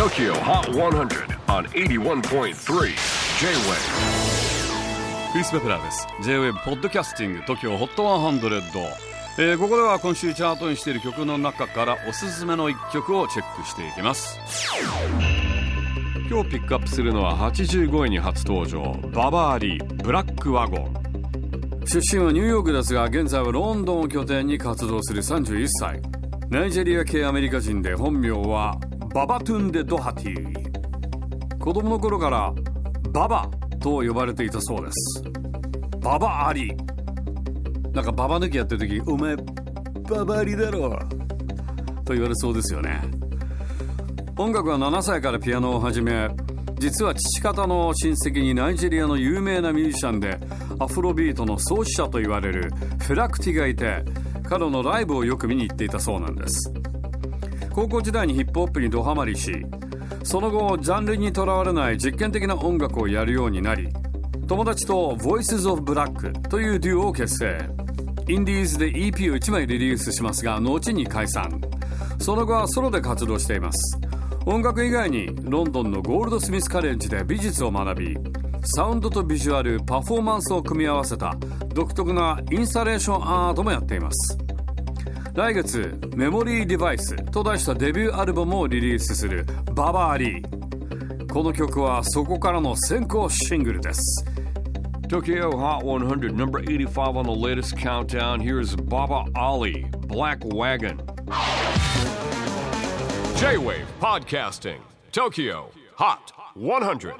TOKYO HOT 100 on 81.3 J-WAVE クリス・ベプラーです。J-WAVE ポッドキャスティング TOKYO HOT 100、えー、ここでは今週チャートにしている曲の中からおすすめの一曲をチェックしていきます。今日ピックアップするのは85位に初登場ババアリーブラックワゴン。出身はニューヨークですが現在はロンドンを拠点に活動する31歳。ナイジェリア系アメリカ人で本名はババトゥンデ・ドハティ子供の頃からババと呼ばれていたそうです。ババアリなんかババ抜きやってる時お前ババアリだろ。と言われそうですよね。音楽は7歳からピアノを始め実は父方の親戚にナイジェリアの有名なミュージシャンでアフロビートの創始者と言われるフェラクティがいて彼のライブをよく見に行っていたそうなんです。高校時代にヒップホップにドハマりしその後ジャンルにとらわれない実験的な音楽をやるようになり友達と Voices of Black というデュオを結成。インディーズで EP を1枚リリースしますが後に解散。その後はソロで活動しています。音楽以外にロンドンのゴールドスミスカレッジで美術を学びサウンドとビジュアルパフォーマンスを組み合わせた独特なインスタレーションアートもやっています。来月「メモリーデバイス」と題したデビューアルバムをリリースするババアリーこの曲はそこからの先行シングルです Tokyo Hot 100 number 85 on the latest countdown here's Baba Ali Black Wagon J-Wave Podcasting Tokyo Hot 100